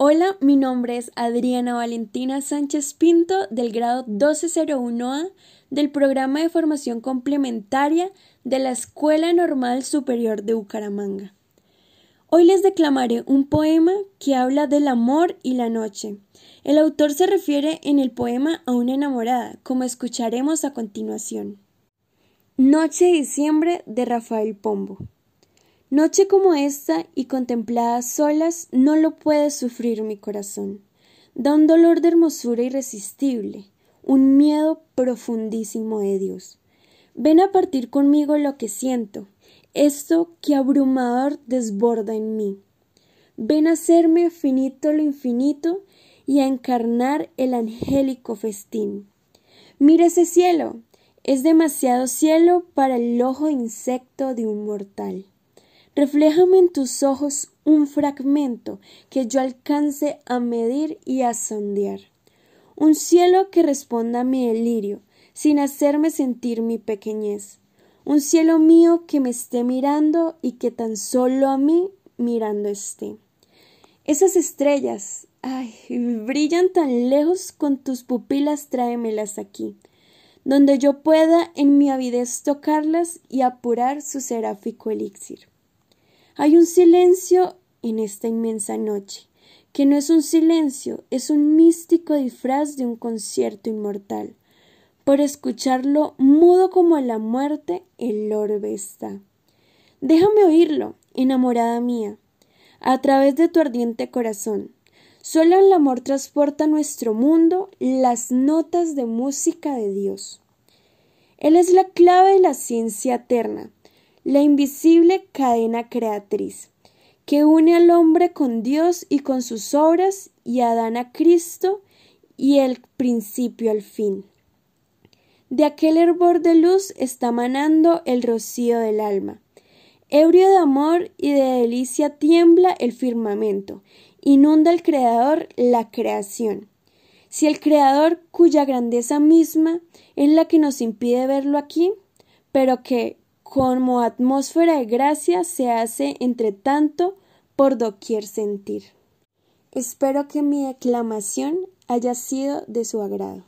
Hola, mi nombre es Adriana Valentina Sánchez Pinto del grado 1201A del programa de formación complementaria de la Escuela Normal Superior de Bucaramanga. Hoy les declamaré un poema que habla del amor y la noche. El autor se refiere en el poema a una enamorada, como escucharemos a continuación. Noche de diciembre de Rafael Pombo. Noche como esta y contemplada solas no lo puede sufrir mi corazón. Da un dolor de hermosura irresistible, un miedo profundísimo de Dios. Ven a partir conmigo lo que siento, esto que abrumador desborda en mí. Ven a hacerme finito lo infinito y a encarnar el angélico festín. Mira ese cielo, es demasiado cielo para el ojo insecto de un mortal. Refléjame en tus ojos un fragmento que yo alcance a medir y a sondear. Un cielo que responda a mi delirio, sin hacerme sentir mi pequeñez. Un cielo mío que me esté mirando y que tan solo a mí mirando esté. Esas estrellas, ay, brillan tan lejos con tus pupilas, tráemelas aquí, donde yo pueda en mi avidez tocarlas y apurar su seráfico elixir. Hay un silencio en esta inmensa noche, que no es un silencio, es un místico disfraz de un concierto inmortal. Por escucharlo, mudo como la muerte, el orbe está. Déjame oírlo, enamorada mía, a través de tu ardiente corazón. Solo el amor transporta a nuestro mundo las notas de música de Dios. Él es la clave de la ciencia eterna, la invisible cadena creatriz, que une al hombre con Dios y con sus obras y Adán a Cristo y el principio al fin. De aquel hervor de luz está manando el rocío del alma. Ebrio de amor y de delicia tiembla el firmamento, inunda el Creador la creación. Si el Creador, cuya grandeza misma es la que nos impide verlo aquí, pero que, como atmósfera de gracia se hace entre tanto por doquier sentir. Espero que mi declamación haya sido de su agrado.